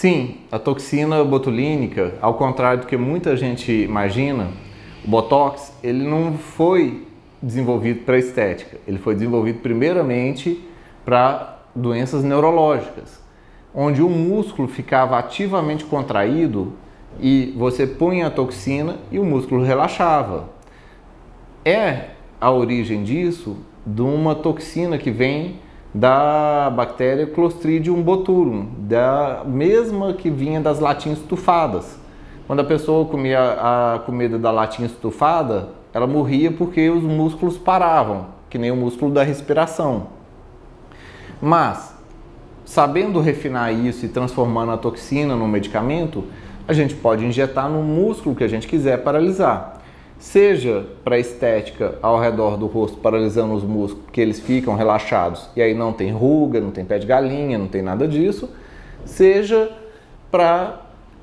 Sim, a toxina botulínica, ao contrário do que muita gente imagina, o Botox, ele não foi desenvolvido para estética. Ele foi desenvolvido primeiramente para doenças neurológicas, onde o músculo ficava ativamente contraído e você punha a toxina e o músculo relaxava. É a origem disso de uma toxina que vem da bactéria Clostridium botulinum, da mesma que vinha das latinhas estufadas. Quando a pessoa comia a comida da latinha estufada, ela morria porque os músculos paravam, que nem o músculo da respiração. Mas, sabendo refinar isso e transformando a toxina no medicamento, a gente pode injetar no músculo que a gente quiser paralisar seja para estética ao redor do rosto, paralisando os músculos, que eles ficam relaxados e aí não tem ruga, não tem pé de galinha, não tem nada disso, seja para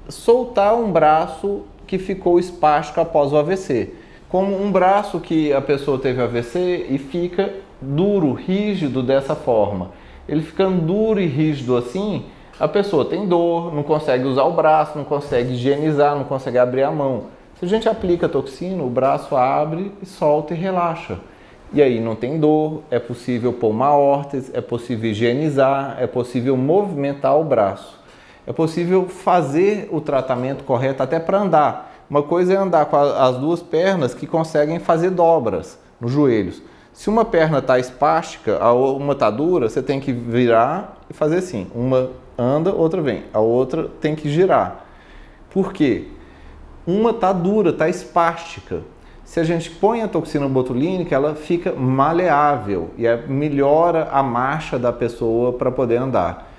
soltar um braço que ficou espástico após o AVC. Como um braço que a pessoa teve AVC e fica duro, rígido dessa forma. Ele ficando duro e rígido assim, a pessoa tem dor, não consegue usar o braço, não consegue higienizar, não consegue abrir a mão. Se a gente aplica a toxina, o braço abre, solta e relaxa. E aí não tem dor, é possível pôr uma órtese, é possível higienizar, é possível movimentar o braço. É possível fazer o tratamento correto até para andar. Uma coisa é andar com as duas pernas que conseguem fazer dobras nos joelhos. Se uma perna está espástica, a uma está dura, você tem que virar e fazer assim. Uma anda, outra vem. A outra tem que girar. Por quê? Uma tá dura, tá espástica. Se a gente põe a toxina botulínica, ela fica maleável e é, melhora a marcha da pessoa para poder andar.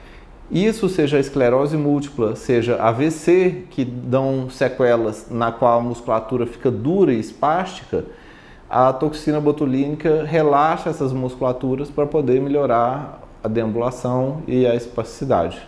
Isso seja esclerose múltipla, seja AVC, que dão sequelas na qual a musculatura fica dura e espástica, a toxina botulínica relaxa essas musculaturas para poder melhorar a deambulação e a espasticidade.